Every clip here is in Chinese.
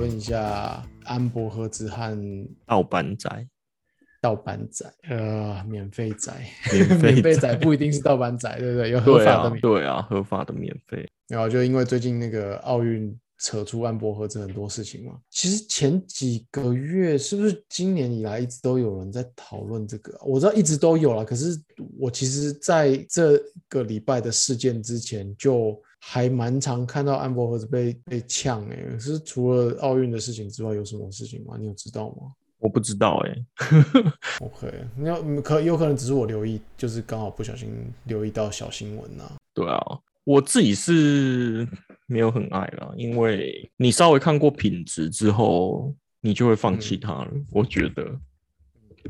论一下安博盒子和盗版仔，盗版仔，呃，免费仔，免费仔仔不一定是盗版仔，对不对？有合法的免，对啊，合法的免费。然后就因为最近那个奥运扯出安博盒子很多事情嘛，其实前几个月是不是今年以来一直都有人在讨论这个？我知道一直都有了，可是我其实在这个礼拜的事件之前就。还蛮常看到安博盒子被被呛哎、是除了奥运的事情之外，有什么事情吗？你有知道吗？我不知道哎、OK，那嗯可有可能只是我留意，就是刚好不小心留意到小新闻呐、对啊，我自己是没有很爱啦，因为你稍微看过品质之后，你就会放弃它了。我觉得，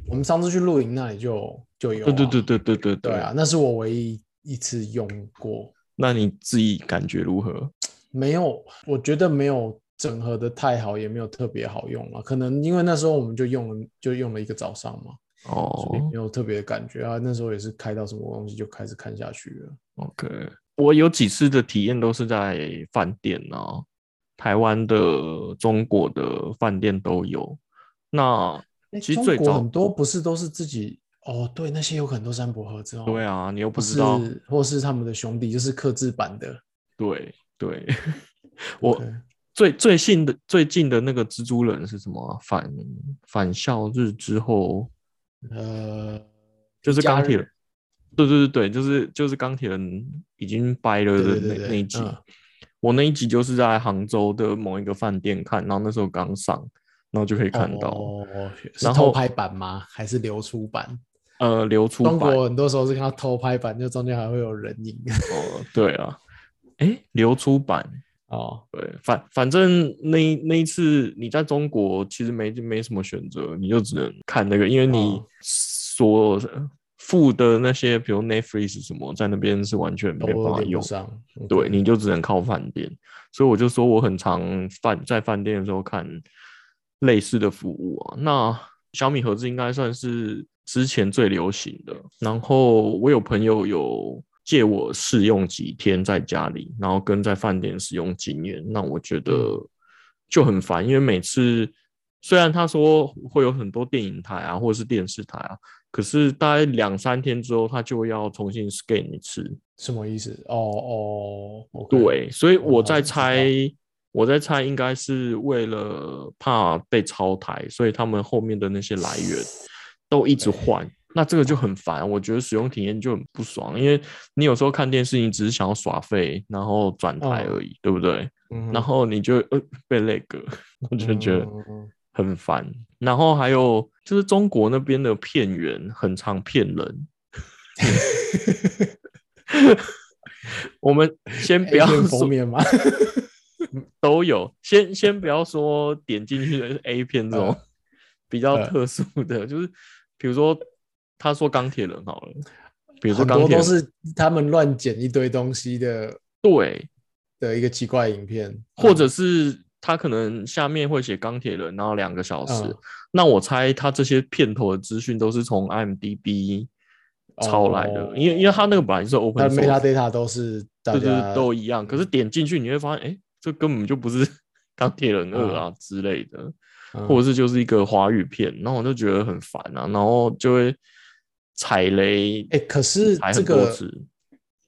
我们上次去露营那里就就有、对对对对对对对啊，那是我唯一一次用过，那你自己感觉如何？没有，我觉得没有整合的太好，也没有特别好用了。可能因为那时候我们就用了就用了一个早上嘛，所以哦没有特别的感觉啊。那时候也是开到什么东西就开始看下去了。，OK，我有几次的体验都是在饭店啊，台湾的、中国的饭店都有。那其实最早很多不是都是自己哦，对，那些有可能都是安博盒子哦。对啊，你又不不知道，是，或是他们的兄弟，就是刻字版的。对 对，我最最近的最近的那个蜘蛛人是什么啊、返返校日之后，呃，就是钢铁人，对对对对，就是就是钢铁人已经掰了的那那一集。嗯我那一集就是在杭州的某一个饭店看，然后那时候刚上，然后就可以看到，哦，是然后偷拍版吗？还是流出版？呃，流出中版国很多时候是看到偷拍版，就中间还会有人影。哦，对啊，哎，流出版，哦，对，反反正那那一次你在中国其实没没什么选择，你就只能看那个，因为你哦所付的那些，比如 Netflix 什么，在那边是完全都没办法用，上。对，你就只能靠饭店。所以我就说我很常饭在饭店的时候看类似的服务啊。那小米盒子应该算是之前最流行的。然后我有朋友有借我试用几天在家里，然后跟在饭店使用经验，那我觉得就很烦，因为每次虽然他说会有很多电影台啊，或者是电视台啊，可是大概两三天之后，他就要重新 scan 一次。什么意思？哦哦对，所以我我在猜，我在猜应该是为了怕被抄台，所以他们后面的那些来源都一直换。那这个就很烦，我觉得使用体验就很不爽，因为你有时候看电视，你只是想要耍废，然后转台嗯而已，对不对？嗯，然后你就呃被那个，我就觉得很烦。然后还有就是中国那边的片源很常骗人。我们先不要封面吗？都有，先先不要说点进去的是 A 片这种呃比较呃特殊的，就是比如说他说钢铁人好了，比如说很多都钢铁人，是他们乱剪一堆东西的对，的一个奇怪影片，或者是他可能下面会写钢铁人，然后两个小时，嗯。那我猜他这些片头的资讯都是从 IMDB 抄来的，哦因为因为他那个本来就是 open 的 source，metadata 都是大对对家对都一样，可是点进去你会发现，哎、这根本就不是 钢铁人二啊之类的。嗯或者是就是一个华语片，然后我就觉得很烦啊，然后就会踩雷，哎、可是踩这个。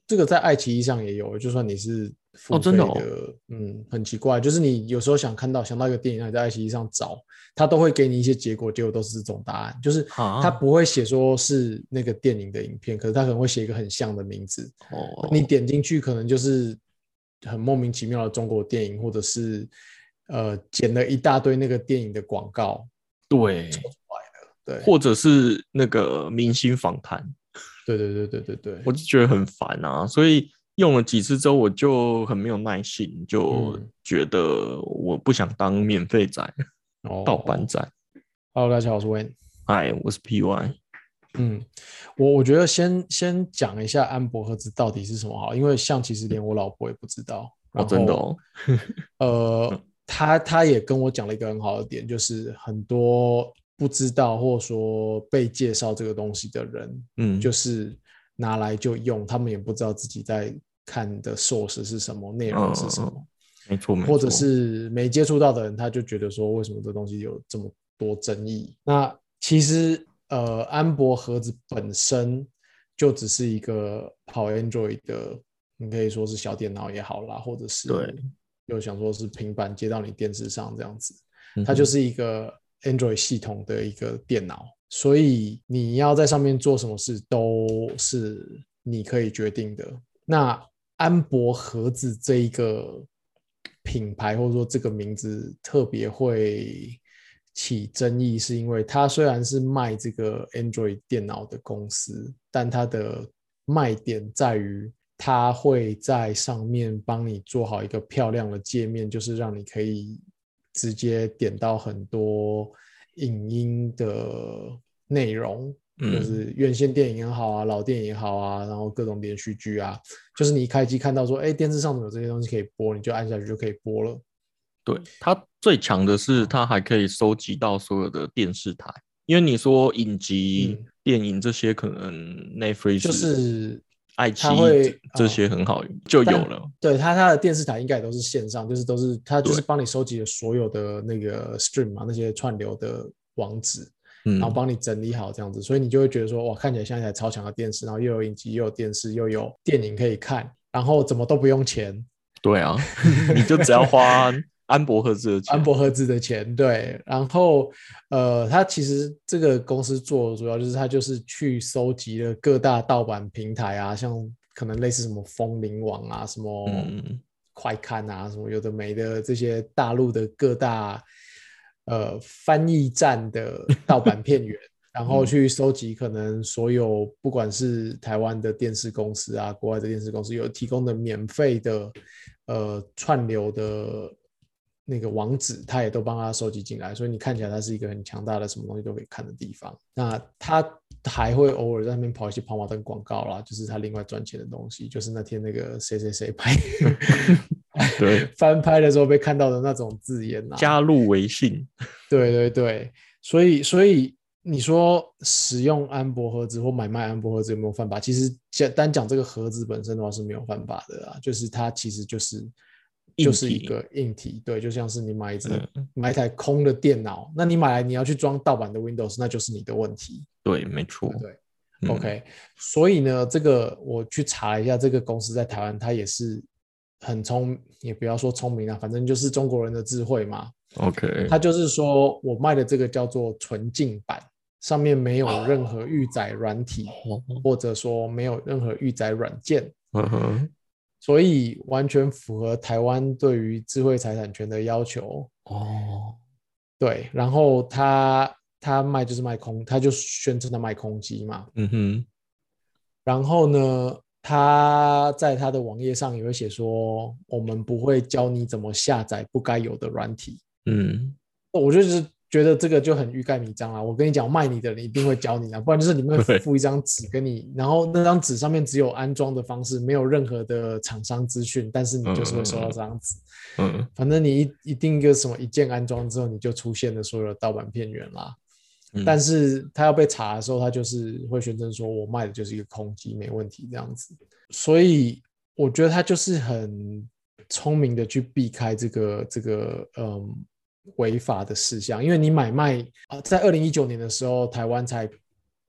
这个在爱奇艺上也有，就算你是付费的，哦真的哦嗯，很奇怪，就是你有时候想看到想到一个电影，然后你在爱奇艺上找，它都会给你一些结果，结果都是这种答案，就是啊它不会写说是那个电影的影片，可是它可能会写一个很像的名字，哦，你点进去可能就是很莫名其妙的中国电影，或者是呃剪了一大堆那个电影的广告，对，对，或者是那个明星访谈，对对对对对对，我就觉得很烦啊，所以用了几次之后，我就很没有耐心，就嗯觉得我不想当免费仔、哦盗版仔。Hello，大家好，我是 Wayne。嗨，我是 PY。嗯，我我觉得先先讲一下安博盒子到底是什么好，因为像其实连我老婆也不知道。哦，真的哦，呃，他他也跟我讲了一个很好的点，就是很多不知道或者说被介绍这个东西的人，嗯，就是拿来就用，他们也不知道自己在看的 source 是什么，内容是什么。没错，没错，或者是没接触到的人，他就觉得说，为什么这东西有这么多争议？那其实，呃，安博盒子本身就只是一个跑 Android 的，你可以说是小电脑也好啦，或者是对，又想说是平板接到你电视上这样子，嗯它就是一个 Android 系统的一个电脑，所以你要在上面做什么事都是你可以决定的。那安博盒子这一个品牌或者说这个名字特别会起争议，是因为它虽然是卖这个 Android 电脑的公司，但它的卖点在于它会在上面帮你做好一个漂亮的界面，就是让你可以直接点到很多影音的内容，就嗯是院线电影也好啊，老电影也好啊，然后各种连续剧啊，就是你一开机看到说，哎，电视上怎么有这些东西可以播，你就按下去就可以播了。对，它最强的是它还可以收集到所有的电视台，因为你说影集、嗯电影这些可能 Netflix 就是爱奇艺这些很好就有了。对它它的电视台应该也都是线上，就是都是它就是帮你收集了所有的那个 stream 嘛，那些串流的网址，嗯然后帮你整理好这样子，所以你就会觉得说，哇，看起来像一台超强的电视，然后又有影集，又有电视，又有电影可以看，然后怎么都不用钱，对啊，你就只要花安博赫兹的钱。安博赫兹的钱，对，然后呃，他其实这个公司做的主要就是他就是去收集了各大盗版平台啊，像可能类似什么风铃网啊，什么嗯快看啊，什么有的没的这些大陆的各大呃翻译站的盗版片源。然后嗯去收集可能所有不管是台湾的电视公司啊，国外的电视公司有提供的免费的呃串流的那个网址，他也都帮他收集进来，所以你看起来它是一个很强大的什么东西都可以看的地方。那他还会偶尔在那边跑一些跑马灯广告啦，就是他另外赚钱的东西，就是那天那个谁谁谁拍 对，翻拍的时候被看到的那种字眼啊，加入微信，对对对，所以所以你说使用安博盒子或买卖安博盒子有没有犯法？其实讲单讲这个盒子本身的话是没有犯法的啊，就是它其实就是硬就是一体。个硬体，对，就像是你买一只、嗯买一台空的电脑，那你买来你要去装盗版的 Windows，那就是你的问题。对，没错。对嗯。OK，所以呢，这个我去查一下，这个公司在台湾，它也是很聪，也不要说聪明啊，反正就是中国人的智慧嘛。OK，它就是说我卖的这个叫做纯净版，上面没有任何预载软体，哦。或者说没有任何预载软件，嗯哼，所以完全符合台湾对于智慧财产权的要求。哦，对，然后他他卖就是卖空，他就宣称他卖空机嘛。嗯哼，然后呢，他在他的网页上也会写说，我们不会教你怎么下载不该有的软体。嗯，我就是觉得这个就很欲盖弥彰啊！我跟你讲，卖你的人一定会教你啊，不然就是你们会附一张纸给你，然后那张纸上面只有安装的方式，没有任何的厂商资讯，但是你就是会收到这张纸。嗯，反正你一一定一个什么一键安装之后，你就出现了所有的盗版片源啦。嗯但是他要被查的时候，他就是会宣称说我卖的就是一个空机，没问题这样子。所以我觉得他就是很聪明的去避开这个这个嗯违法的事项，因为你买卖啊，在二零一九年的时候，台湾才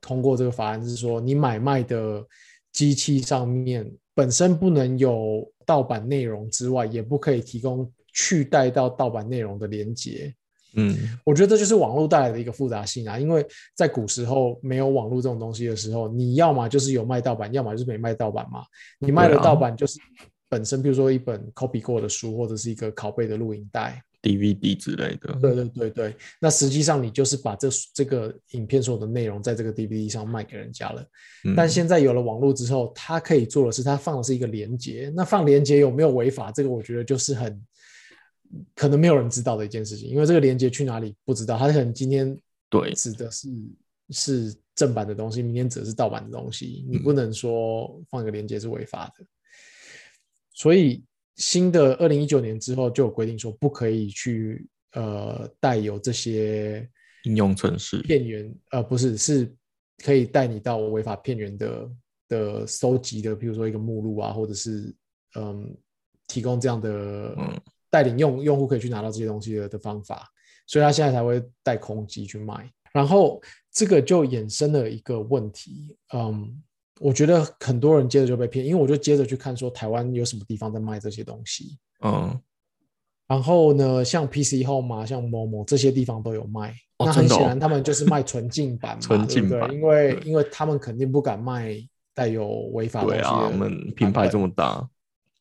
通过这个法案，是说你买卖的机器上面本身不能有盗版内容之外，也不可以提供去带到盗版内容的连接。嗯，我觉得这就是网络带来的一个复杂性啊，因为在古时候没有网络这种东西的时候，你要么就是有卖盗版，要么就是没卖盗版嘛。你卖的盗版就是本身，比如说一本 copy 过的书，或者是一个拷贝的录影带。DVD 之类的，对对对对，那实际上你就是把这这个影片所有的内容在这个 DVD 上卖给人家了。嗯但现在有了网络之后，它可以做的是，它放的是一个连接。那放连接有没有违法？这个我觉得就是很可能没有人知道的一件事情，因为这个连接去哪里不知道。它可能今天对指的是是正版的东西，明天指的是盗版的东西，你不能说放一个连接是违法的。所以新的二零一九年之后就有规定说，不可以去呃带有这些应用程式，片源，呃，不是，是可以带你到违法片源的的搜集的，比如说一个目录啊，或者是嗯提供这样的嗯。带领用用户可以去拿到这些东西的的方法，所以他现在才会带空机去卖。然后这个就衍生了一个问题，嗯，我觉得很多人接着就被骗，因为我就接着去看说台湾有什么地方在卖这些东西，嗯，然后呢，像 PC Home 啊，像某某这些地方都有卖。哦那很显然，他们就是卖纯净版嘛，纯净版对不对？因为因为他们肯定不敢卖带有违法东西的对啊，我们品牌这么么大，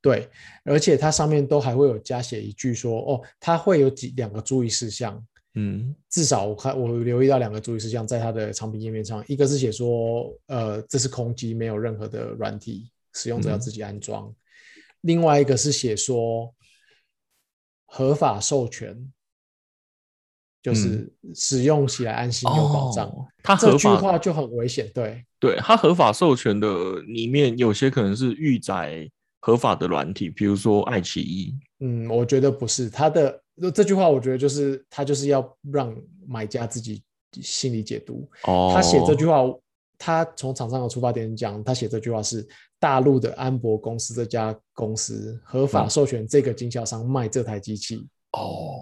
对，而且它上面都还会有加写一句说，哦，它会有几两个注意事项，嗯。至少我看我留意到两个注意事项，在它的产品页面上，一个是写说，呃，这是空机，没有任何的软体，使用者要嗯自己安装；另外一个是写说合法授权，就是使用起来安心有保障。嗯哦，它这句话就很危险，对。对它合法授权的里面有些可能是预载合法的软体，比如说爱奇艺，嗯，我觉得不是它的这句话，我觉得就是他就是要让买家自己心理解读。哦，他写这句话，他从厂商的出发点讲，他写这句话是大陆的安博公司这家公司合法嗯授权这个经销商卖这台机器，哦，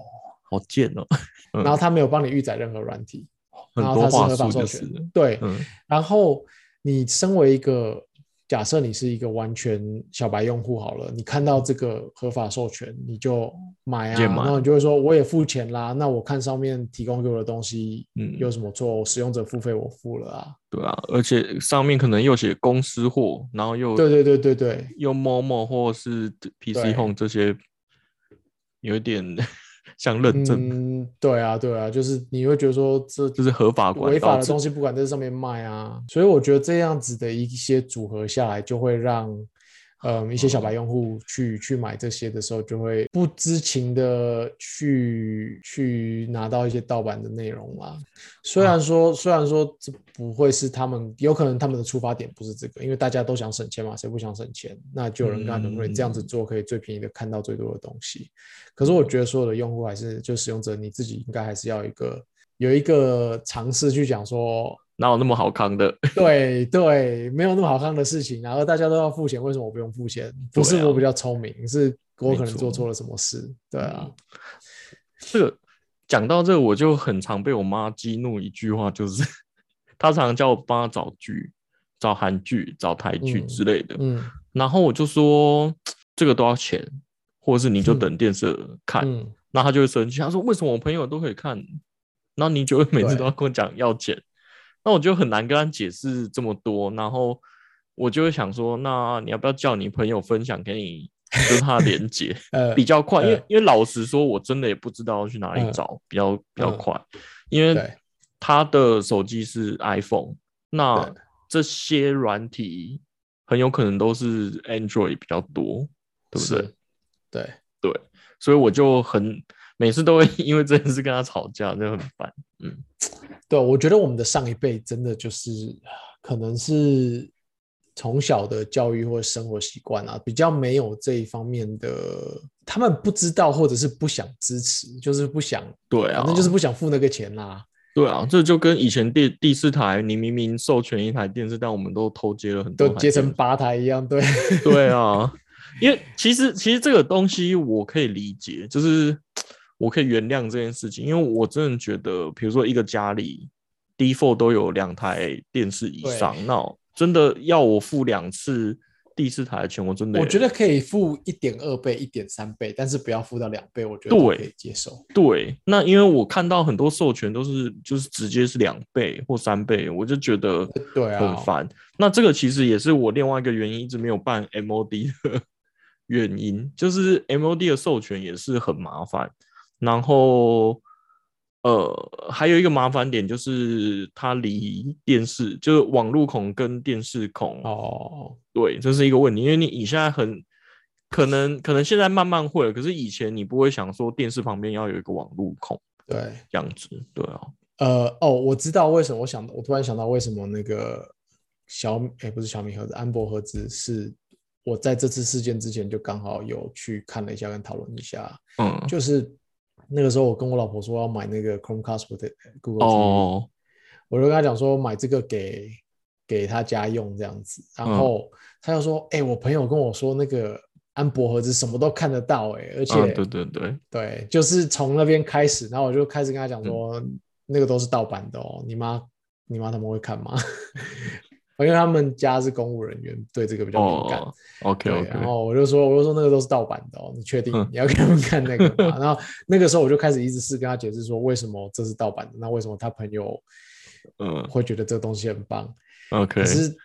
好贱哦，嗯然后他没有帮你预载任何软体，然后他是合法授权术就是，对。嗯然后你身为一个假设你是一个完全小白用户好了，你看到这个合法授权，你就买啊，买。然后你就会说我也付钱啦，那我看上面提供给我的东西嗯。有什么错？使用者付费我付了啊，对啊，而且上面可能又写公司货，然后又对对对对对，又 Momo 或是 PC Home 这些，有一点像认证，嗯，对啊对啊，就是你会觉得说这就是合法管违法的东西不敢在上面卖啊，所以我觉得这样子的一些组合下来，就会让嗯一些小白用户去去买这些的时候，就会不知情的去去拿到一些盗版的内容啦。虽然说虽然说这不会是他们，有可能他们的出发点不是这个，因为大家都想省钱嘛，谁不想省钱？那就有人跟他讲说，你这样子做可以最便宜的看到最多的东西。可是我觉得所有的用户还是就使用者你自己应该还是要一个有一个尝试去讲说，哪有那么好康的？对对，没有那么好康的事情，然后大家都要付钱，为什么我不用付钱？不是我比较聪明，是我可能做错了什么事。对啊，这个讲到这个，我就很常被我妈激怒一句话，就是 她常常叫我帮她找剧、找韩剧、找台剧嗯之类的，嗯。然后我就说这个都要钱，或者是你就嗯。等电视看，嗯，那她就会生气，她说为什么我朋友都可以看，然后你就会每次都要跟我讲要钱，那我就很难跟他解释这么多，然后我就会想说，那你要不要叫你朋友分享给你，就是他的连接。呃，比较快，因为呃因为老实说，我真的也不知道要去哪里嗯找，比较比较嗯快，因为他的手机是 iPhone，那对这些软体很有可能都是 Android 比较多，对不对是？对，对，所以我就很每次都会 因为这件事跟他吵架，就很烦。嗯，对，我觉得我们的上一辈真的就是可能是从小的教育或生活习惯啊，比较没有这一方面的，他们不知道或者是不想支持，就是不想，对啊反正就是不想付那个钱啦。对啊，这就跟以前第第四台，你明明授权一台电视，但我们都偷接了很多接成八台一样，对，对啊，因为其实其实这个东西我可以理解，就是我可以原谅这件事情，因为我真的觉得，比如说一个家里 default 都有两台电视以上，那真的要我付两次第四台的钱，我真的我觉得得可以付一点二倍、一点三倍，但是不要付到两倍，我觉得可以接受。对。那因为我看到很多授权都是就是直接是两倍或三倍，我就觉得对啊很烦。那这个其实也是我另外一个原因，一直没有办 MOD 的 原因，就是 MOD 的授权也是很麻烦。然后，呃，还有一个麻烦点就是它离电视，就是网路孔跟电视孔，哦，对，这是一个问题。因为你你现在很可能可能现在慢慢会了，可是以前你不会想说电视旁边要有一个网路孔对，这样子，对啊，呃，哦，我知道为什么，我想，我突然想到为什么那个小米，哎，不是小米盒子，安博盒子是我在这次事件之前就刚好有去看了一下，跟讨论一下，嗯，就是那个时候我跟我老婆说要买那个 Chromecast 或者 Google 我就跟她讲说买这个给给他家用这样子，然嗯。后他就说，哎、我朋友跟我说那个安博盒子什么都看得到哎、而且、啊，对对对，对，就是从那边开始，然后我就开始跟他讲说，那个都是盗版的哦，你妈你妈他们会看吗？因为他们家是公务人员，对这个比较敏感。哦，OK，OK，然后我就说，我就说那个都是盗版的哦，你确定嗯你要给他们看那个吗？然后那个时候我就开始一直试跟他解释说，为什么这是盗版的，那为什么他朋友嗯会觉得这个东西很棒？，OK，可是，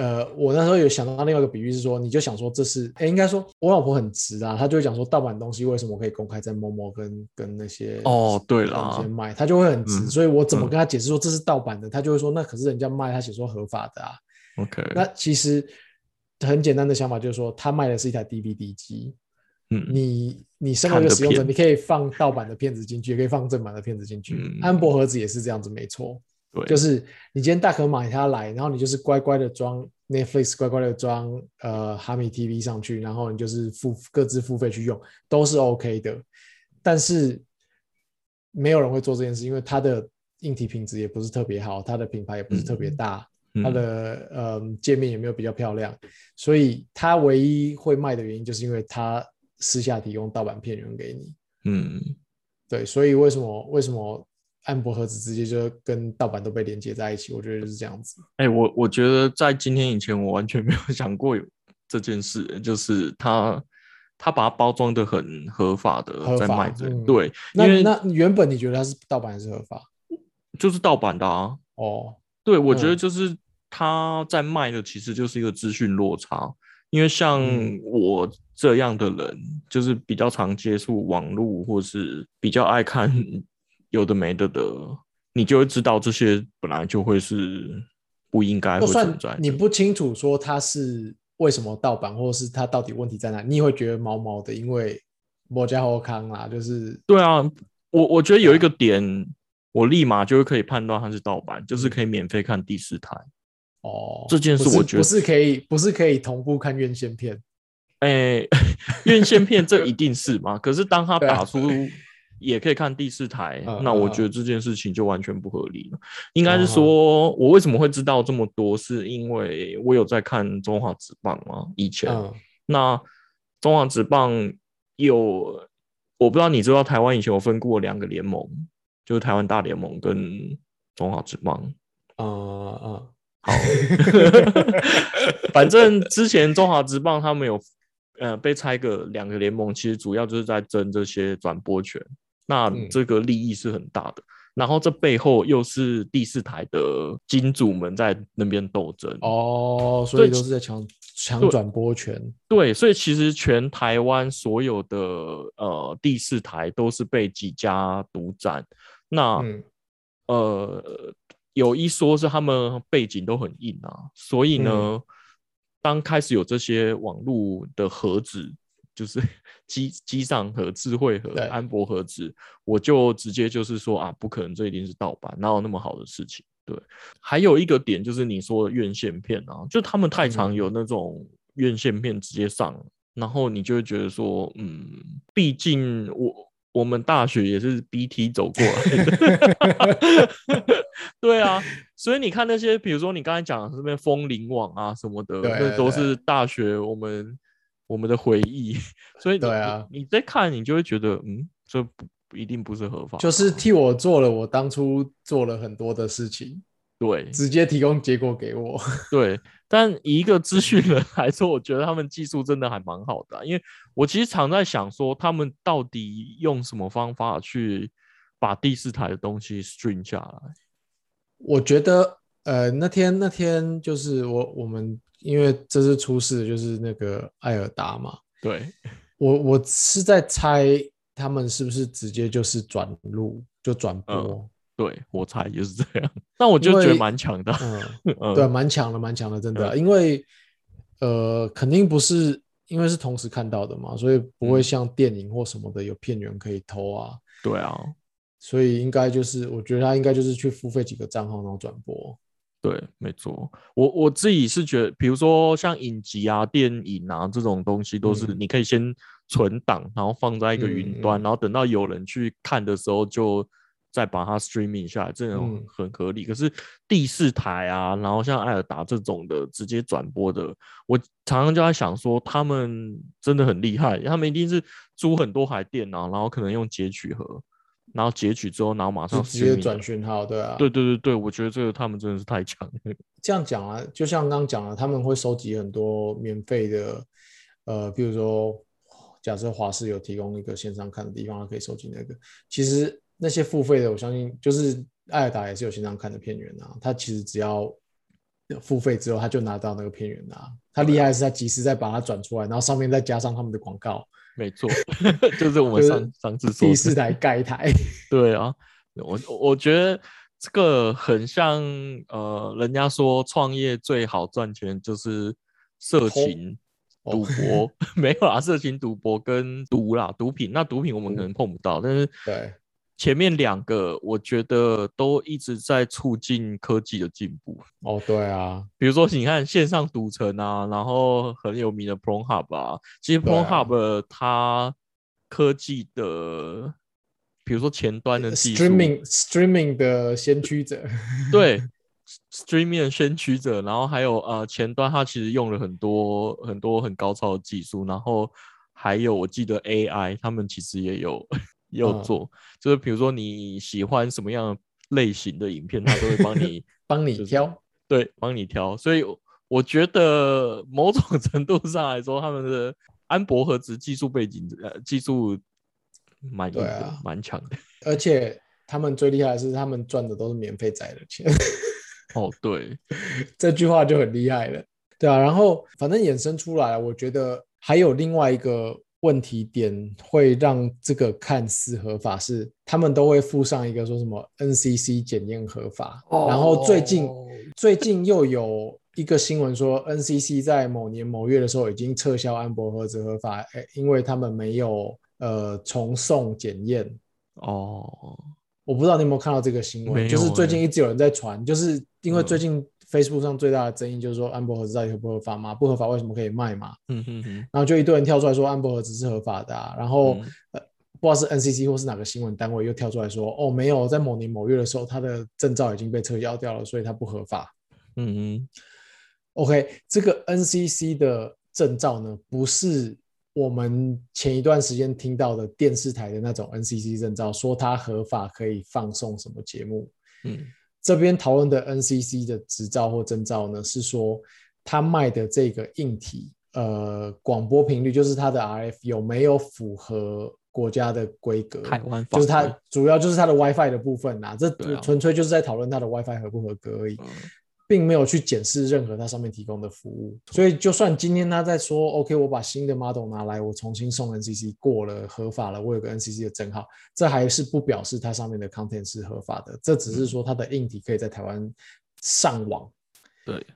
呃，我那时候有想到另外一个比喻是说，你就想说这是，哎，应该说我老婆很直啊，她就会讲说盗版东西为什么可以公开在某某跟跟那些哦对人啦间卖，她就会很直，嗯所以我怎么嗯跟她解释说这是盗版的，她就会说那可是人家卖，他写说合法的啊。OK，那其实很简单的想法就是说，他卖的是一台 DVD 机，嗯，你你身为一个使用者，你可以放盗版的片子进去，也可以放正版的片子进去。嗯安博盒子也是这样子，没错。对，就是你今天大可买它来，然后你就是乖乖的装 Netflix，乖乖的装呃哈米 TV 上去，然后你就是付各自付费去用，都是 OK 的。但是没有人会做这件事，因为它的硬体品质也不是特别好，它的品牌也不是特别大，嗯它的呃界面也没有比较漂亮，所以它唯一会卖的原因就是因为它私下提供盗版片源给你。嗯对，所以为什么为什么安博盒子直接就跟盗版都被连接在一起？我觉得就是这样子。哎、我我觉得在今天以前，我完全没有 想过有这件事，就是他他把它包装的很合法的在卖着，嗯对，因那为那原本你觉得它是盗版还是合法？就是盗版的啊，哦，对我觉得嗯就是他在卖的其实就是一个资讯落差，因为像嗯我这样的人，就是比较常接触网络或是比较爱看有的没的的，你就会知道这些本来就会是不应该会存在。你不清楚说它是为什么盗版，或者是它到底问题在哪，你也会觉得毛毛的，因为某家后康啦，就是对啊，我我觉得有一个点，我立马就会可以判断它是盗版，就是嗯可以免费看第四台。哦，这件事我觉得不是可以不是可以同步看院线片，哎、院线片这一定是嘛？可是当他 对啊打出也可以看第四台，嗯那我嗯觉得这件事情就完全不合理了。应该是嗯说，我为什么会知道这么多，是因为我有在看中华职棒嘛？以前，嗯，那中华职棒有，我不知道你知道台湾以前有分过两个联盟，就是台湾大联盟跟中华职棒。嗯嗯好，反正之前中华职棒他们有呃被拆个两个联盟，其实主要就是在争这些转播权，那嗯。这个利益是很大的。然后这背后又是第四台的金主们在那边斗争，哦，所所以以都是在抢抢转播权，对，所以其实全台湾所有的呃第四台都是被几家独占。那、嗯。呃，有一说是他们背景都很硬啊，所以呢，嗯。当开始有这些网络的盒子，就是 机机上和、智慧和、安博盒子，我就直接就是说啊，不可能，这一定是盗版，哪有那么好的事情？对，还有一个点就是你说的院线片啊，就他们太常嗯有那种院线片直接上，然后你就会觉得说，嗯，毕竟我。我们大学也是 BT 走过来的，对啊，所以你看那些，比如说你刚才讲的这边风铃网啊什么的，对那都是大学我们我们的回忆，所以你对啊你你在看，你就会觉得，嗯，这不不一定不是合法就是替我做了我当初做了很多的事情，对直接提供结果给我。对，但以一个资讯人 来说，我觉得他们技术真的还蛮好的啊、因为我其实常在想说，他们到底用什么方法去把第四台的东西 stream 下来？我觉得，呃，那天那天就是我我们因为这次出事的就是那个艾尔达嘛，对，我我是在猜他们是不是直接就是转录就转播，嗯对我猜也是这样。那我就觉得蛮强的啊，嗯，嗯对，蛮强的，蛮强的，真的，嗯因为呃，肯定不是因为是同时看到的嘛，所以不会嗯。像电影或什么的有片源可以偷啊，对啊，所以应该就是我觉得他应该就是去付费几个账号然后转播，对，没错。我我自己是觉得，比如说像影集啊、电影啊这种东西，都是嗯你可以先存档，然后放在一个云端，然后等到有人去看的时候就再把它 streaming 下来，这种嗯很合理。可是第四台啊，然后像艾尔达这种的直接转播的，我常常就在想说，他们真的很厉害，他们一定是租很多台电脑，然后可能用截取盒，然后截取之后，然后马上直接转讯号，对啊，对对对对，我觉得这个他们真的是太强了。这样讲啊，就像刚刚讲了，他们会收集很多免费的，呃，比如说，假设华视有提供一个线上看的地方，它可以收集那个。其实那些付费的，我相信就是艾尔达也是有线上看的片源啊，他其实只要付费之后，他就拿到那个片源啊。他厉害的是他及时再把它转出来，然后上面再加上他们的广告，没错，就是我们就是上上次说的第四台盖台。对啊，我我觉得这个很像呃，人家说创业最好赚钱就是色情、哦赌博，没有啦，色情、赌博跟毒啦，毒品。那毒品我们可能碰不到，但是对前面两个我觉得都一直在促进科技的进步。哦，对啊，比如说，你看线上赌城啊，然后很有名的 PornHub 啊，其实对啊 PornHub 它科技的，比如说前端的技术 streaming streaming 的先驱者。对 streaming 的先驱者，然后还有呃前端，它其实用了很多很多很高超的技术，然后还有我记得 AI 他们其实也有也有嗯。做，就是比如说你喜欢什么样类型的影片，他都会帮你 帮你就是挑，对帮你挑，所以我我觉得某种程度上来说，他们的安博盒子技术背景呃技术蛮硬的对啊，蛮强的。而且他们最厉害的是，他们赚的都是免费仔的钱，哦，对，这句话就很厉害了，对啊。然后反正衍生出来，我觉得还有另外一个问题点会让这个看似合法是，他们都会附上一个说什么 NCC 检验合法，然后最近哦 最近又有一个新闻说，NCC 在某年某月的时候已经撤销安博盒子合法，诶因为他们没有呃重送检验。哦，我不知道你有没有看到这个新闻，就是最欸近一直有人在传，就是因为嗯最近 Facebook 上最大的争议就是说安博盒子到底合不合法嘛？不合法为什么可以卖嘛？嗯哼哼，然后就一堆人跳出来说安博盒子是合法的啊，然后、嗯呃不知道是 NCC 或是哪个新闻单位又跳出来说哦没有，在某年某月的时候他的证照已经被撤销掉了，所以它不合法。嗯嗯，OK，这个 NCC 的证照呢，不是我们前一段时间听到的电视台的那种 NCC 证照，说它合法可以放送什么节目。嗯这边讨论的 NCC 的执照或证照呢，是说他卖的这个硬体，呃，广播频率就是它的 RF 有没有符合国家的规格？台湾就是它主要就是它的 WiFi 的部分呐，这纯粹就是在讨论它的 WiFi 合不合格而已。嗯并没有去检视任何它上面提供的服务，所以就算今天他在说 OK，我把新的 model 拿来，我重新送 NCC 过了合法了，我有个 NCC 的证号，这还是不表示它上面的 content 是合法的，这只是说它的硬体可以在台湾上网。对，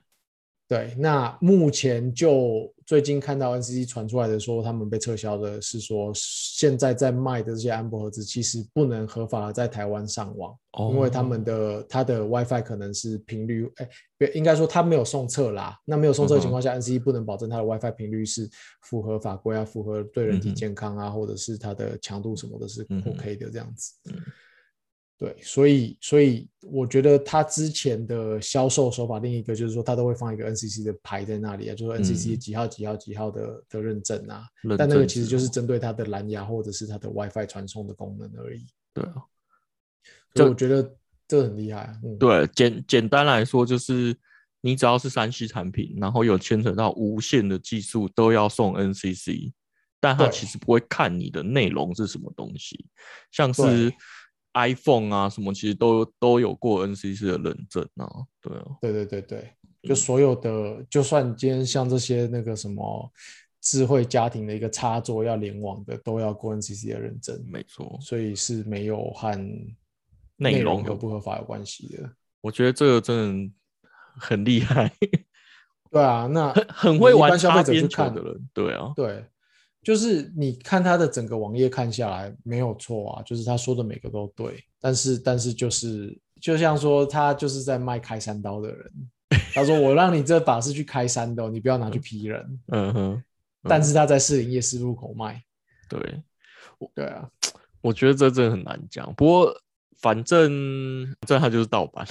对，那目前就最近看到 NCC 传出来的说，他们被撤销的是说，现在在卖的这些安博盒子其实不能合法的在台湾上网。哦因为他们的它的 WiFi 可能是频率，哎，别应该说它没有送测啦。那没有送测的情况下、，NCC 不能保证它的 WiFi 频率是符合法规啊，符合对人体健康啊，或者是它的强度什么的是 OK 的这样子。嗯对，所以所以我觉得他之前的销售手法，另一个就是说他都会放一个 NCC 的牌在那里啊，就是 NCC 嗯几号几号几号的的认证啊。认但那个其实就是针对它的蓝牙或者是它的 WiFi 传送的功能而已。对啊，所以我觉得这很厉害啊。嗯，对，简简单来说就是，你只要是三 C 产品，然后有牵扯到无线的技术，都要送 NCC，但它其实不会看你的内容是什么东西，像是对 iPhone 啊什么，其实都都有过 NCC 的认证啊，对啊，对对对对，就嗯所有的，就算今天像这些那个什么智慧家庭的一个插座要联网的，都要过 NCC 的认证，没错，所以是没有和内容有不合法有关系的。我觉得这个真的很厉害，对啊，那很很会玩消擦边费者去看球的人，对啊，对，就是你看他的整个网页看下来没有错啊，就是他说的每个都对，但是但是就是就像说他就是在卖开山刀的人，他说我让你这把是去开山的哦，你不要拿去劈人，嗯哼，但是他在士林夜市入口卖，对。对啊，我觉得这真的很难讲。不过反正反正它就是盗版。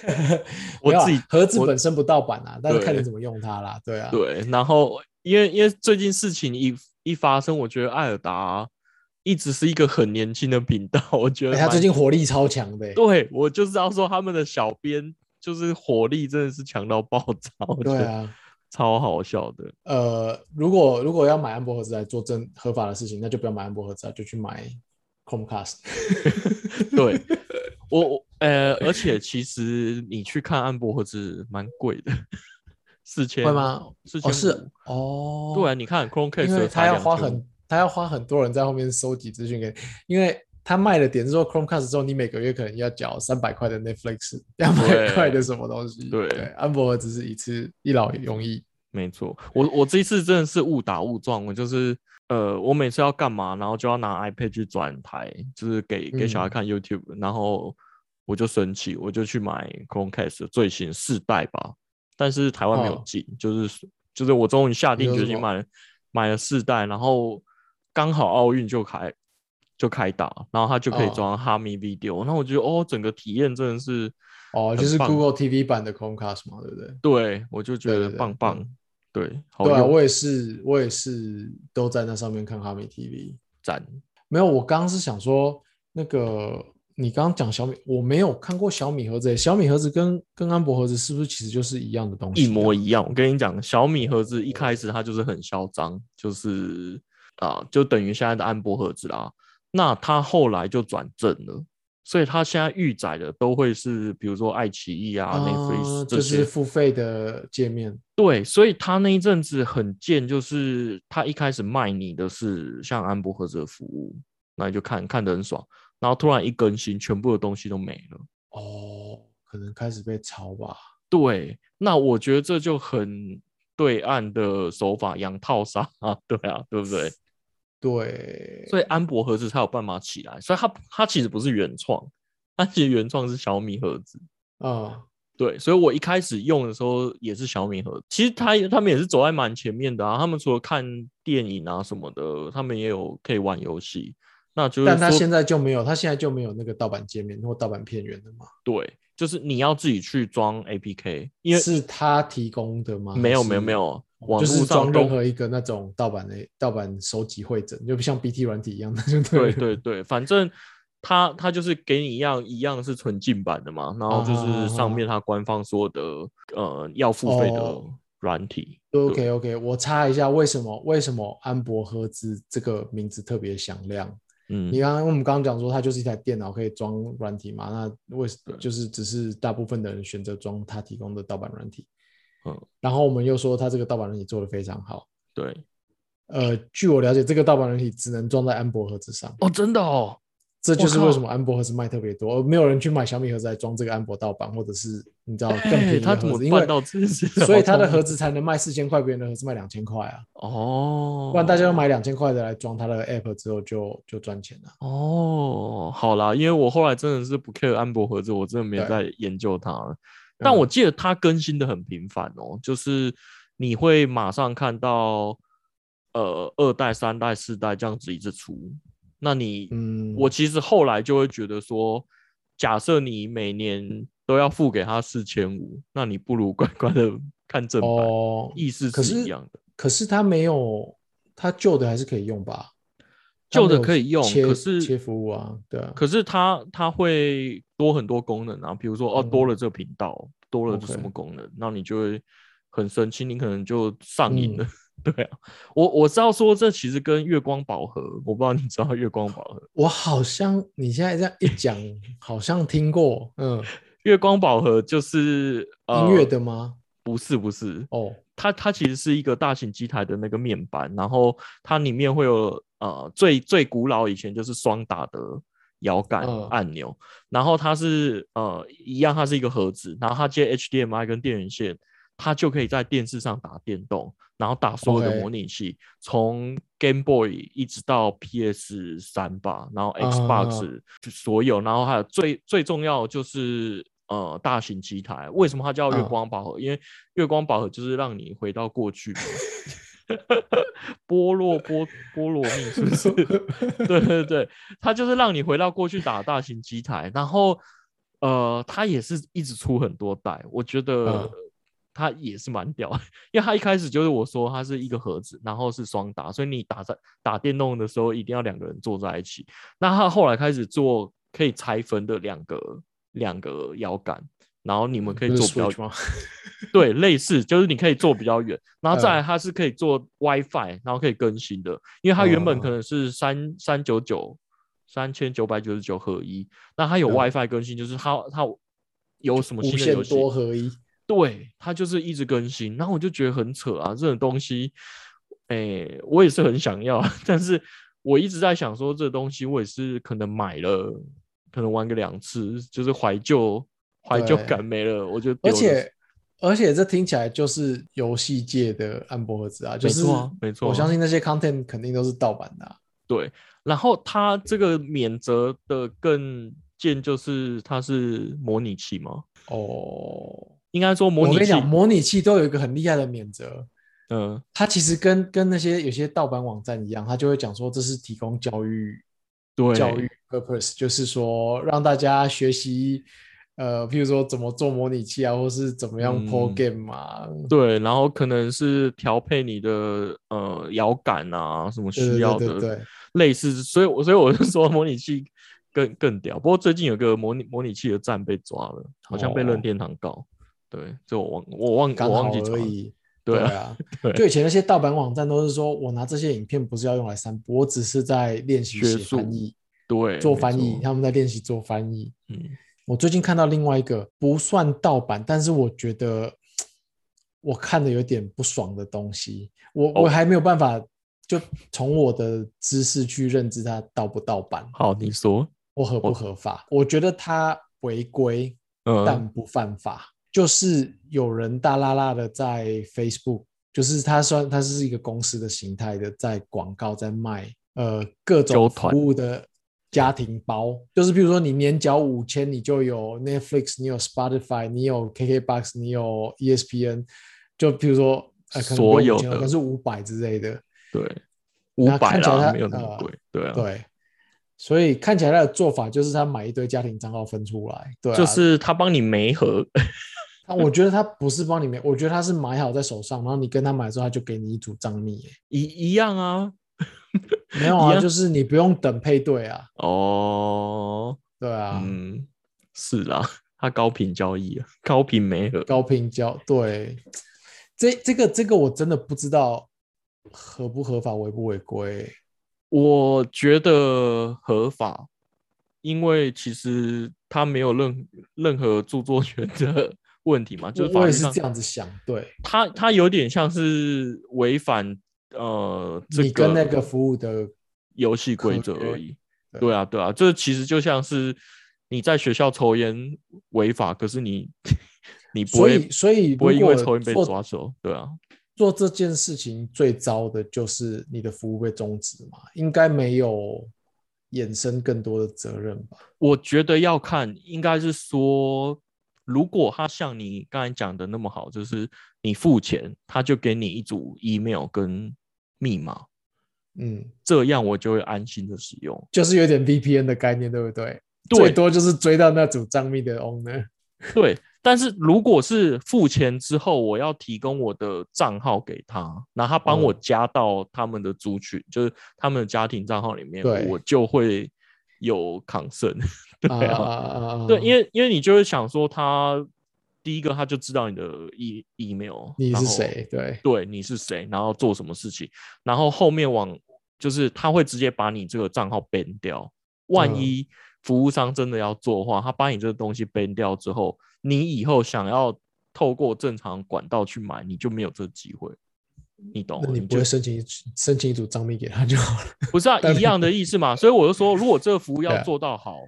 我自己我盒子本身不盗版啊，但是看你怎么用它啦。对啊，对，然后因为因为最近事情一一发生，我觉得艾尔达一直是一个很年轻的频道，我觉得哎他最近火力超强的欸。对我就是要说他们的小编就是火力真的是强到爆炸，对啊，超好笑的。呃，如果如果要买安博盒子来做正合法的事情，那就不要买安博盒子啊，就去买 Chromecast。对我我呃，而且其实你去看安博盒子蛮贵的，四千会吗？四千哦，是哦，对啊，你看 Chromecast 他要花很，他要花很多人在后面收集资讯给你，因为他卖的点是说 Chromecast 之后，你每个月可能要缴三百块的 Netflix，两百对块的什么东西。对安博只是一次一劳永逸。没错，我我这一次真的是误打误撞，我就是呃，我每次要干嘛，然后就要拿 iPad 去转台，就是给给小孩嗯看 YouTube，、然后我就生气，我就去买 Chromecast 的最新四代吧，但是台湾没有哦进，就是就是我终于下定决心买了买了四代，然后刚好奥运就开就开打，然后它就可以哦装哈密 Video，那我觉得哦，整个体验真的是哦，就是 Google TV 版的 Chromecast 嘛，对不对？对我就觉得对对对棒棒，嗯对，好对啊，我也是，我也是都在那上面看哈密 TV。赞。没有，我刚刚是想说，那个你刚刚讲小米，我没有看过小米盒子欸。小米盒子跟跟安博盒子是不是其实就是一样的东西？一模一样。我跟你讲，小米盒子一开始它就是很嚣张，就是啊，就等于现在的安博盒子啦。那它后来就转正了，所以它现在预载的都会是，比如说爱奇艺啊、啊 Netflix 这些。就是付费的界面。对，所以它那一阵子很贱，就是它一开始卖你的是像安博盒子的服务，那你就看看得很爽，然后突然一更新，全部的东西都没了。哦，可能开始被抄吧。对，那我觉得这就很对岸的手法养套杀啊，对啊，对不对？对，所以安博盒子才有办法起来，所以它它其实不是原创，它其实原创是小米盒子。啊、对，所以我一开始用的时候也是小米盒子，其实他他们也是走在蛮前面的啊。他们除了看电影啊什么的，他们也有可以玩游戏。那就是但他现在就没有，他现在就没有那个盗版界面或盗版片源的嘛？对，就是你要自己去装 APK，因为是他提供的吗？没有没有没有，网就是络装任何一个那种盗版的盗版收集会诊，就不像 BT 软体一样的，就对了对对，反正他他就是给你一样一样是纯净版的嘛，然后就是上面他官方说的呃要付费的哦软体。OK OK，我查一下，为什么为什么安博赫兹这个名字特别响亮？嗯。你刚刚我们刚刚讲说它就是一台电脑可以装软体嘛，那为对。就是只是大部分的人选择装它提供的盗版软体，嗯，然后我们又说它这个盗版软体做的非常好，对。呃，据我了解，这个盗版软体只能装在安博盒子上，哦，真的哦，这就是为什么安博盒子卖特别多，而没有人去买小米盒子来装这个安博盗版，或者是你知道更便宜的盒子，因为？所以它的盒子才能卖四千块，别人的盒子卖两千块啊。哦，不然大家都买两千块的来装它的 app 之后就就赚钱了。哦，好啦，因为我后来真的是不 care 安博盒子，我真的没有对在研究它了。但嗯我记得它更新的很频繁哦，就是你会马上看到呃二代、三代、四代这样子一直出。那你，嗯，我其实后来就会觉得说，假设你每年都要付给他四千五，那你不如 乖乖的看正版，哦，意思是是一样的。可是他没有，他旧的还是可以用吧？旧的可以用可是切服务啊，对啊，可是它它会多很多功能啊，比如说哦嗯多了这个频道，多了这什么功能，那你就会很生气，你可能就上瘾了。嗯对啊，我我知道说这其实跟月光宝盒，我不知道你知道月光宝盒，我好像你现在这样一讲，好像听过，嗯，月光宝盒就是呃音乐的吗？不是不是，哦，它它其实是一个大型机台的那个面板，然后它里面会有呃最最古老以前就是双打的摇杆嗯按钮，然后它是呃一样，它是一个盒子，然后它接 HDMI 跟电源线，它就可以在电视上打电动，然后打所有的模拟器，从 Game Boy 一直到 PS 三吧，然后啊 Xbox 所有，然后还有最最重要就是。呃，大型机台为什么它叫月嗯光宝盒？因为月光宝盒就是让你回到过去嘛，波洛波波罗蜜是不是？对对对，它就是让你回到过去打大型机台，然后呃，它也是一直出很多代，我觉得嗯它也是蛮屌的，因为它一开始就是我说它是一个盒子，然后是双打，所以你打在打电动的时候一定要两个人坐在一起。那它后来开始做可以拆分的两个两个摇杆，然后你们可以不是做比较吗？对，类似就是你可以做比较远，然后再嗯来它是可以做 WiFi，然后可以更新的，因为它原本可哦能是三三九九三千九百九十九合一，那它有嗯 WiFi 更新，就是它它有什么新的游戏，多合一。对，它就是一直更新，然后我就觉得很扯啊，这种东西，哎，我也是很想要，但是我一直在想说，这东西我也是可能买了，可能玩个两次，就是怀旧怀旧感没了，我就而且而且这听起来就是游戏界的暗波盒子啊，就是没错我相信那些 content 肯定都是盗版的啊、对，然后它这个免责的更贱就是它是模拟器吗？哦，应该说模拟器，我跟你讲，模拟器都有一个很厉害的免责，嗯，它其实跟跟那些有些盗版网站一样，它就会讲说这是提供教育对，教育 purpose，就是说让大家学习。呃，譬如说怎么做模拟器啊，或是怎么样 pro 嗯 game 啊，对，然后可能是调配你的呃摇杆啊，什么需要的，对对对，类似，所以我所以我就说模拟器更更屌。不过最近有个模拟模拟器的站被抓了，好像被任哦天堂告。对，就我忘我忘我忘记。而已。对啊，就以前那些盗版网站都是说我拿这些影片不是要用来散播，我只是在练习写翻译、对，做翻译，他们在练习做翻译。嗯，我最近看到另外一个不算盗版，但是我觉得我看的有点不爽的东西，我、哦我还没有办法就从我的知识去认知它盗不盗版好，你说，或合不合法。我觉得它违规，嗯，但不犯法。就是有人大拉拉的在 Facebook，就是它算它是一个公司的形态的，在广告在卖呃各种团服务的家庭包，就是比如说你年缴五千，你就有 Netflix，你有 Spotify，你有 KKBox，你有 E ESPN，就比如说呃可能所有用5000可能是五百之类的，对，五百啦，没有那么呃贵。对啊，对。所以看起来他的做法就是他买一堆家庭账号分出来，对、啊，就是他帮你媒合，啊，我觉得他不是帮你买，我觉得他是买好在手上，然后你跟他买之后，他就给你一组账密。欸一一样啊。没有啊，就是你不用等配对啊，哦，对啊，嗯，是啦，他高频交易啊，高频媒合。高频交对，这这个这个我真的不知道合不合法，违不违规。我觉得合法，因为其实他没有任任何著作权的问题嘛，就是法律上这样子想，对他他有点像是违反呃这你跟那个服务的游戏规则而已。对对啊，对啊，这其实就像是你在学校抽烟违法，可是你你不会所以所以不会因为抽烟被抓走，对啊，做这件事情最糟的就是你的服务被终止嘛，应该没有衍生更多的责任吧？我觉得要看，应该是说，如果他像你刚才讲的那么好，就是你付钱，他就给你一组 email 跟密码，嗯，这样我就会安心的使用。就是有点 VPN 的概念，对不对？对最多就是追到那组账密的 owner。对，但是如果是付钱之后，我要提供我的账号给他，然后他帮我嗯加到他们的族群，就是他们的家庭账号里面，我就会有 concern。对啊啊，啊啊！对，因为为因为你就会想说他，第一个他就知道你的 e email，你是谁？对，对，你是谁，然后做什么事情，然后后面往就是他会直接把你这个账号 ban 掉。万嗯一服务商真的要做的话，他把你这个东西 ban 掉之后，你以后想要透过正常管道去买，你就没有这个机会。你懂？那你不就会申请申请一组账密给他就好了。不是啊，一样的意思嘛。所以我就说，如果这个服务 要做到好，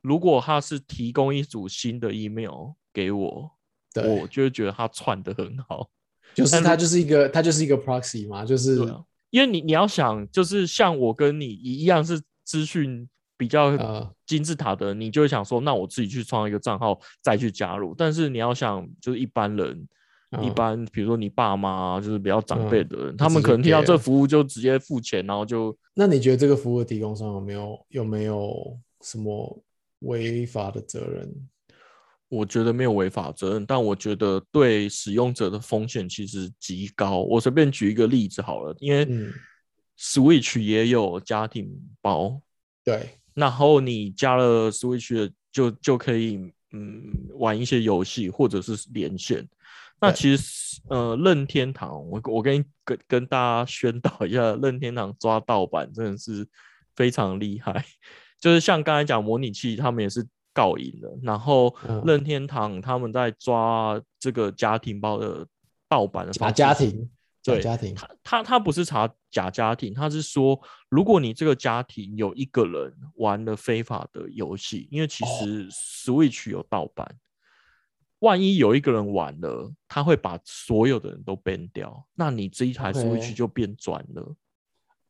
如果他是提供一组新的 email 给我，对我，就会觉得他串的很好。就是但如它就是一个他就是一个 proxy 嘛，就是啊，因为你你要想，就是像我跟你一样是资讯比较呃金字塔的，你就会想说，那我自己去创一个账号再去加入。但是你要想，就是一般人嗯一般比如说你爸妈啊就是比较长辈嗯的人，他们可能听到这服务就直接付钱，然后就那你觉得这个服务提供商有没有有没有什么违法的责任？我觉得没有违法责任，但我觉得对使用者的风险其实极高。我随便举一个例子好了，因为嗯 Switch 也有家庭包，对，然后你加了 Switch 就就可以嗯玩一些游戏或者是连线。那其实呃任天堂，我我跟跟跟大家宣导一下，任天堂抓盗版真的是非常厉害。就是像刚才讲模拟器，他们也是告赢了，然后嗯。任天堂他们在抓这个家庭包的盗版的假方式是家庭，假对家庭，他他他不是查假家庭，他是说，如果你这个家庭有一个人玩了非法的游戏，因为其哦。实 Switch 有盗版，万一有一个人玩了，他会把所有的人都 ban 掉，那你这一台 Switch 就变转了。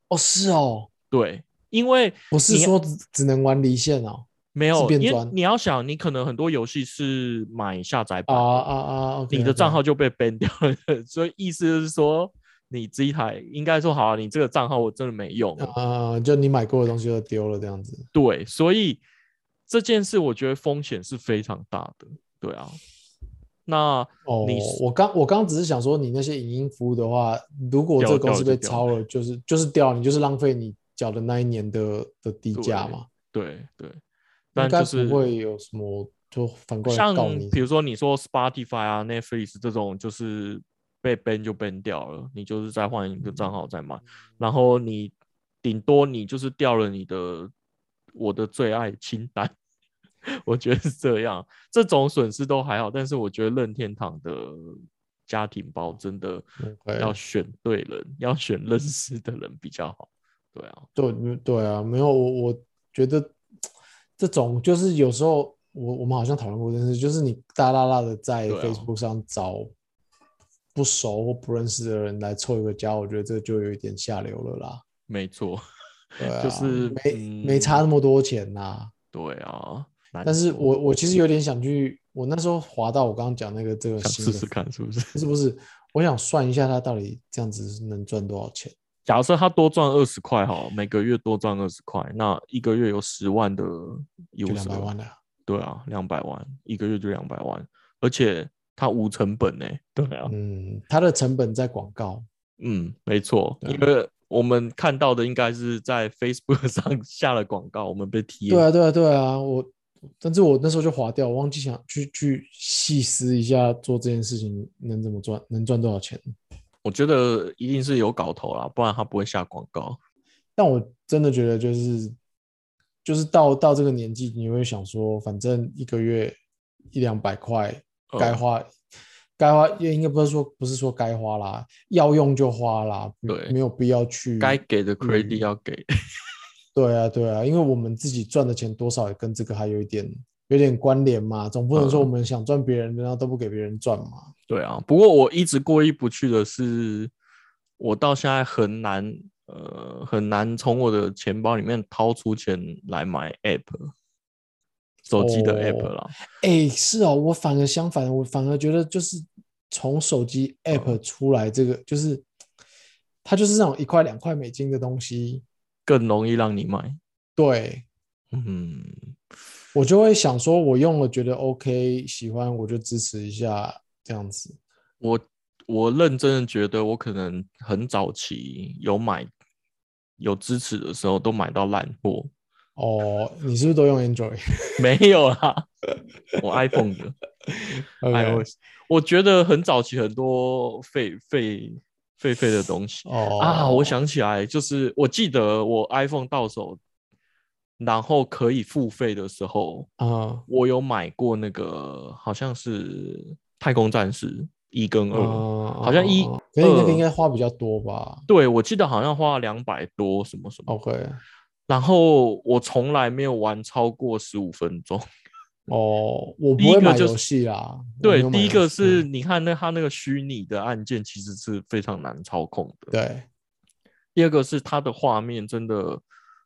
哦，是哦，对，因为不是你说只只能玩离线哦。没有，因为你要想，你可能很多游戏是买下载啊版啊啊啊你的账号就被 ban 掉了，所以意思就是说，你这一台应该说好、啊，你这个账号我真的没用了。啊，就你买过的东西都丢了这样子。对，所以这件事我觉得风险是非常大的。对啊，那哦你，我刚我刚只是想说，你那些影音服务的话，如果这个公司被抄了，就是就是掉，你就是浪费你缴的那一年的的低价嘛。对对，但就是不会有什么，就反过来像告你比。如说你说 Spotify 啊、Netflix 这种，就是被 ban 就 ban 掉了，你就是再换一个账号再买，然后你顶多你就是掉了你的我的最爱清单，我觉得是这样，这种损失都还好，但是我觉得任天堂的家庭包真的要选对人，要选认识的人比较好。对啊，对嗯对啊，没有我我觉得这种就是有时候我我们好像讨论过这件事，就是你大大大的在 Facebook 上找不熟或不认识的人来凑一个家，我觉得这就有一点下流了啦。没错，对啊，就是没、没差那嗯么多钱呐、对啊，难但是我我其实有点想去，我那时候滑到我刚刚讲那个这个试试看是不是？不是不是，我想算一下他到底这样子能赚多少钱。假设他多赚二十块哈，每个月多赚二十块，那一个月有十万的就 user，两百万了。对啊，两百万，一个月就两百万，而且他无成本呢、对啊，嗯，他的成本在广告。嗯，没错，因为我们看到的应该是在 Facebook 上 下了广告，我们被贴，对啊，对啊，对啊，我，但是我那时候就划掉，我忘记想去去细思一下做这件事情能怎么赚，能赚多少钱。我觉得一定是有搞头啦，不然他不会下广告。但我真的觉得就是就是到到这个年纪，你会想说，反正一个月一两百块，该嗯花。该花也应该不是说不是说该花啦，要用就花啦，没对没有必要去该给的 credit 嗯要给，对啊，对啊，因为我们自己赚的钱多少也跟这个还有一点有点关联嘛，总不能说嗯我们想赚别人的，然后都不给别人赚嘛。对啊。不过我一直过意不去的是，我到现在很难，呃，很难从我的钱包里面掏出钱来买 app，手机的 app 哦啦。哎，是哦，我反而相反，我反而觉得就是从手机嗯 app 出来这个，就是它就是那种一块两块美金的东西，更容易让你买。对嗯，我就会想说，我用了觉得 OK，喜欢我就支持一下这样子。我我认真的觉得，我可能很早期有买有支持的时候，都买到烂货。哦，你是不是都用 Android？没有啦，我 iPhone 的 iOS，我觉得很早期很多废废废废的东西。哦啊，我想起来，就是我记得我 iPhone 到手，然后可以付费的时候，啊我有买过那个好像是太空战士一跟二，嗯，好像一嗯可是那个二应该花比较多吧对我记得好像花了两百多什么什么，？OK，然后我从来没有玩超过十五分钟。哦，我第不会买一个就是游戏啦。对，第一个是你看那它那个虚拟的按键其实是非常难操控的，对，第二个是它的画面真的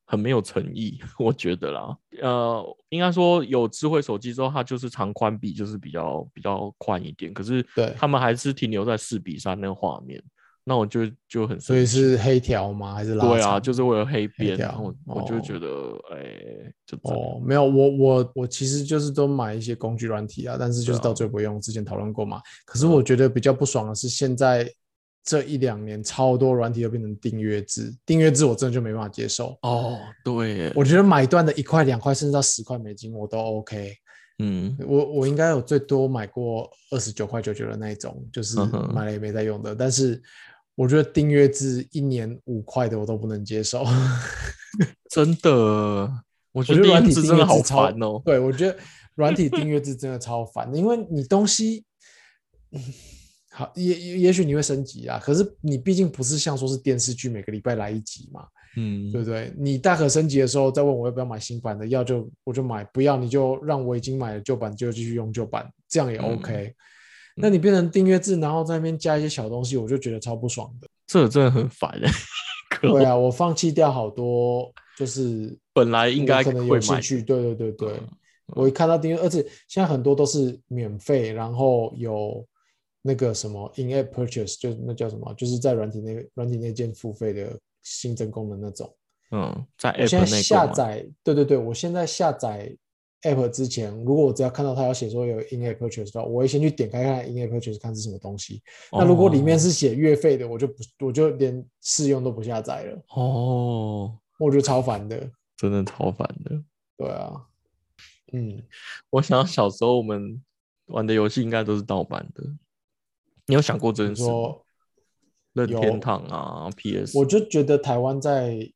很没有诚意，我觉得啦。呃，应该说有智慧手机之后，它就是长宽比就是比较比较宽一点，可是对他们还是停留在四比三那个画面，那我就就很所以是黑条吗？还是拉对啊，就是为了黑边，条然后我就哦觉得，哎、就。哦，没有，我我我其实就是都买一些工具软体啊，但是就是到最后不用，之前讨论过嘛。可是我觉得比较不爽的是，现在这一两年超多软体都变成订阅制，订阅制我真的就没办法接受。哦，对，我觉得买断的一块、两块，甚至到十块美金我都 OK。嗯，我我应该有最多买过二十九块九九的那一种，就是买了也没在用的。但是我觉得订阅制一年五块的我都不能接受。真的，我我觉得软体真的好烦哦。对，我觉得软体订阅制真的超烦，因为你东西，嗯好也也也许你会升级啊，可是你毕竟不是像说是电视剧每个礼拜来一集嘛，嗯，对不对？你大可升级的时候再问我要不要买新版的，要就我就买，不要你就让我已经买了旧版就继续用旧版，这样也嗯 OK。那你变成订阅制，然后在那边加一些小东西，我就觉得超不爽的。这真的很烦哎。可对啊，我放弃掉好多，就是本来应该可能有兴趣，对对对对。嗯我一看到订阅，而且现在很多都是免费，然后有那个什么 in-app purchase，就那叫什么，就是在软体内软体内建付费的新增功能那种。嗯，在我现 App 在下载，对对对，我现在下载 app 之前，如果我只要看到它要写说有 in-app purchase 的话，我会先去点开看 in-app purchase 看是什么东西。那如果里面哦是写月费的，我就不我就连试用都不下载了，哦，我觉得超烦的。真的超烦的。对啊，嗯，我想小时候我们玩的游戏应该都是盗版的，你有想过这你件事吗？说任天堂啊，PS，我就觉得台湾在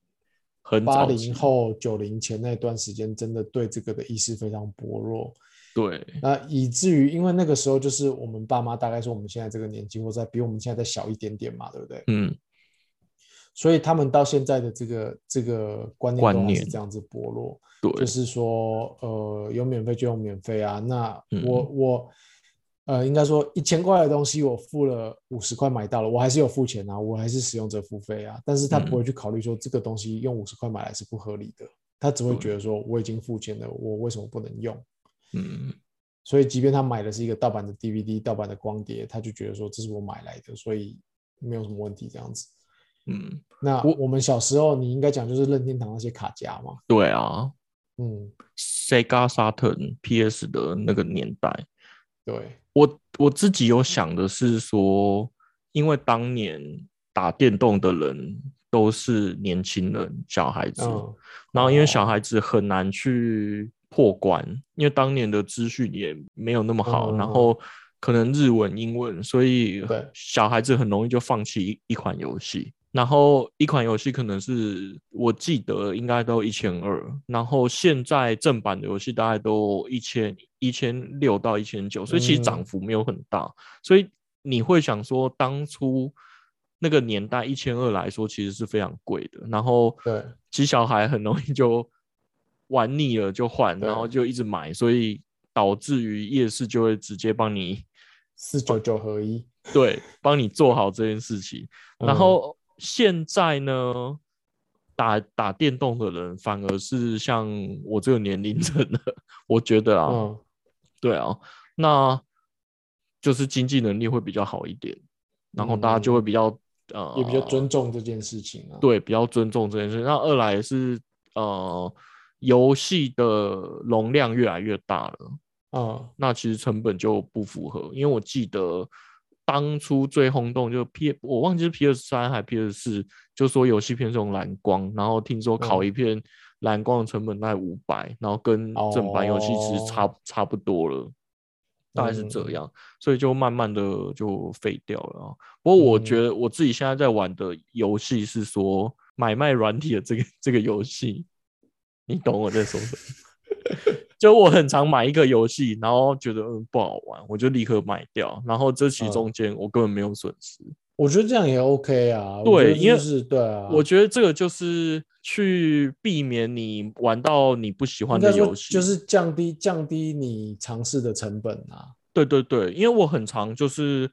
很八零后、九零前那段时间，真的对这个的意识非常薄弱。对，那以至于，因为那个时候就是我们爸妈大概是我们现在这个年纪，或者比我们现在再小一点点嘛，对不对？嗯，所以他们到现在的这个这个观念都还观念是这样子薄弱，对，就是说，呃，有免费就用免费啊。那嗯我、我呃，应该说一千块的东西，我付了五十块买到了，我还是有付钱啊，我还是使用者付费啊。但是他嗯不会去考虑说这个东西用五十块买来是不合理的，他只会觉得说我已经付钱了，我为什么不能用？嗯，所以即便他买的是一个盗版的 DVD、盗版的光碟，他就觉得说这是我买来的，所以没有什么问题这样子。嗯，那我我们小时候，你应该讲就是任天堂那些卡夹嘛，对啊嗯，，Sega Saturn PS 的那个年代，对，我我自己有想的是说，因为当年打电动的人都是年轻人、小孩子，嗯，然后因为哦小孩子很难去破关，因为当年的资讯也没有那么好，然后可能日文、英文，所以小孩子很容易就放弃一一款游戏。然后一款游戏可能是我记得应该都一千二，然后现在正版的游戏大概都一千一千六到一千九，所以其实涨嗯幅没有很大。所以你会想说，当初那个年代一千二来说，其实是非常贵的。然后对，其实小孩很容易就玩腻了就换，然后就一直买，所以导致于夜市就会直接帮你四九九合一，对帮你做好这件事情。然嗯后现在呢，打打电动的人反而是像我这个年龄层的，我觉得啊，嗯，对啊，那就是经济能力会比较好一点，然后大家就会比较、呃也比较尊重这件事情啊。，对，比较尊重这件事。那二来是呃，游戏的容量越来越大了，嗯，那其实成本就不符合。因为我记得当初最轰动就 P，我忘记是 P 二三还 P 二四，就说游戏片是用蓝光，然后听说烤嗯一片蓝光的成本大概五百，然后跟正版游戏其实差、差不多了。大概是这嗯样，所以就慢慢的就废掉了啊。不过我觉嗯得我自己现在在玩的游戏是说买卖软体的这个这个游戏，你懂我在说什么？就我很常买一个游戏，然后觉得嗯不好玩，我就立刻卖掉，然后这其嗯中间我根本没有损失。我觉得这样也 OK 啊。对因为是对啊，我觉得这个就是去避免你玩到你不喜欢的游戏，就是降低降低你尝试的成本啊。对对对，因为我很常就是，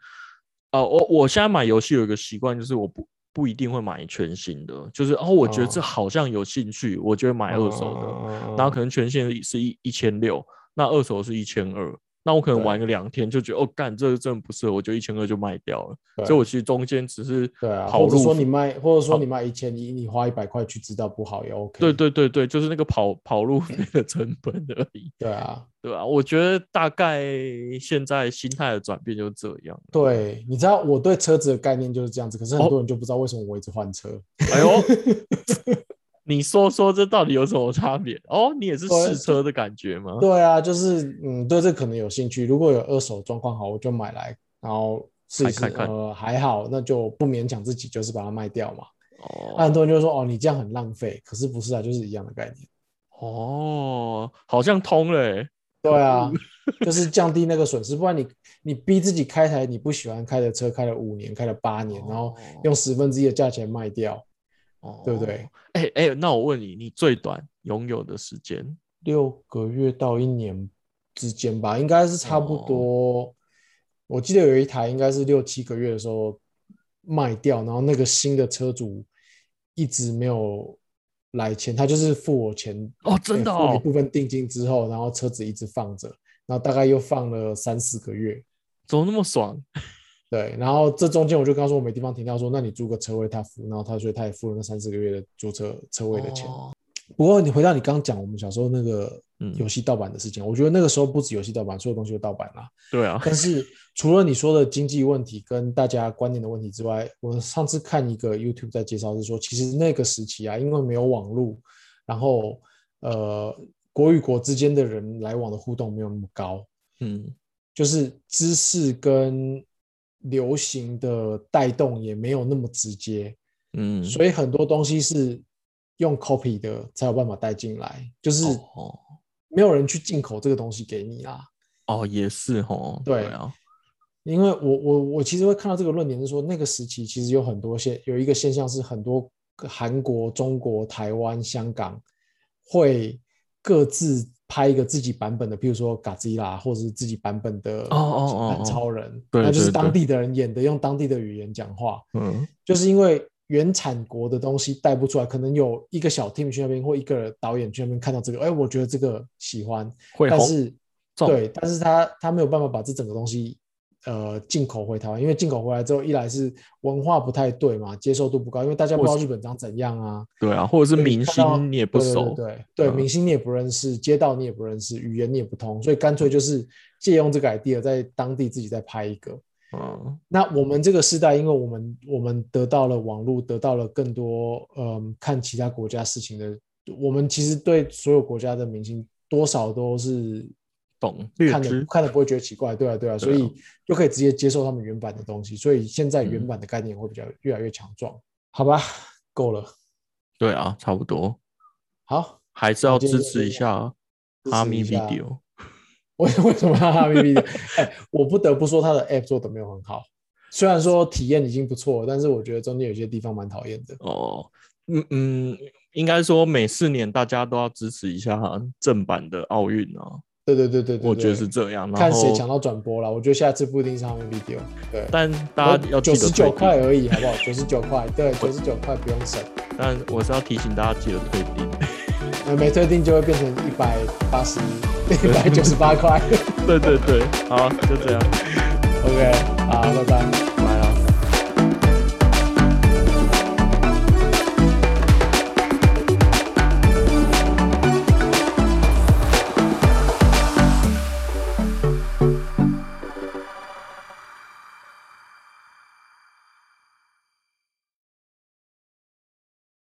呃，我我现在买游戏有一个习惯，就是我不不一定会买全新的，就是哦，我觉得这哦。好像有兴趣，我就会买二手的，的然后可能全新的是一一千六，那二手是一千二，那我可能玩个两天就觉得哦，干这个真的不适合，我就一千二就卖掉了。所以我其实中间只是对啊，跑路或者说你费卖，或者说你卖一千一，你花一百块去知道不好也 OK。对对对对，就是那个跑跑路费的成本而已，对啊，对吧、我觉得大概现在心态的转变就是这样。对，你知道我对车子的概念就是这样子，可是很哦多人就不知道为什么我一直换车。哎呦，你说说这到底有什么差别？哦，你也是对试车的感觉吗？对啊，就是嗯，对这可能有兴趣，如果有二手状况好，我就买来，然后试一试，看看看呃，还好，那就不勉强自己，就是把它卖掉嘛。哦那很多人就说哦，你这样很浪费，可是不是啊，就是一样的概念。哦，好像通了欸。对啊，就是降低那个损失，不然你你逼自己开台你不喜欢开的车，开了五年，开了八年，然后用十分之一的价钱卖掉，哦，对不对？哎哎，那我问你，你最短拥有的时间？六个月到一年之间吧，应该是差不哦多。我记得有一台应该是六七个月的时候卖掉，然后那个新的车主一直没有来钱，他就是付我钱哦真的哦一部分定金之后，然后车子一直放着，然后大概又放了三四个月。怎么那么爽？对，然后这中间我就跟他说我没地方停掉，说那你租个车位他付，然后他说他也付了那三四个月的租车车位的钱。哦。不过你回到你刚刚讲我们小时候那个嗯。游戏盗版的事情，我觉得那个时候不止游戏盗版，所有东西都盗版啦。对啊，但是除了你说的经济问题跟大家观念的问题之外，我上次看一个 YouTube 在介绍是说，其实那个时期啊，因为没有网络，然后呃国与国之间的人来往的互动没有那么高，嗯。就是知识跟流行的带动也没有那么直接，嗯，所以很多东西是用 copy 的才有办法带进来，就是哦。没有人去进口这个东西给你啦。哦也是哦，对。啊，因为我我我其实会看到这个论点是说，那个时期其实有很多现有一个现象是很多韩国、中国、台湾、香港会各自拍一个自己版本的，譬如说嘎吉拉，或者是自己版本的哦哦哦超人，对那就是当地的人演的，用当地的语言讲话，嗯。就是因为原产国的东西带不出来，可能有一个小 team 去那边，或一个导演去那边看到这个，哎，我觉得这个喜欢，会但是对，但是他他没有办法把这整个东西呃进口回台湾，因为进口回来之后，一来是文化不太对嘛，接受度不高，因为大家不知道日本长怎样啊，对啊，或者是明星你也不熟，对对明星你也不认识，街道你也不认识，语言你也不通，所以干脆就是借用这个 idea 在当地自己再拍一个。嗯。那我们这个时代，因为我们我们得到了网络，得到了更多嗯看其他国家事情的，我们其实对所有国家的明星多少都是懂略看的看的不会觉得奇怪，对啊对啊，所以就可以直接接受他们原版的东西，所以现在原嗯。版的概念会比较越来越强壮，好吧，够了，对啊，差不多，好，还是要支持一下哈密 Video。为为什么要哈密 V 的？哎，我不得不说他的 App 做的没有很好，虽然说体验已经不错，但是我觉得中间有些地方蛮讨厌的。哦，嗯嗯，应该说每四年大家都要支持一下正版的奥运啊，对对对对对，我觉得是这样。然看谁抢，到转播了。我觉得下次不一定是他们 Video，对，但大家要九十九块而已，好不好？九十九块，对，九十九块不用省，但我是要提醒大家记得退订。呃，没退订就会变成一百八十、一百九十八块。对对对，好，就这样。OK，好，拜拜。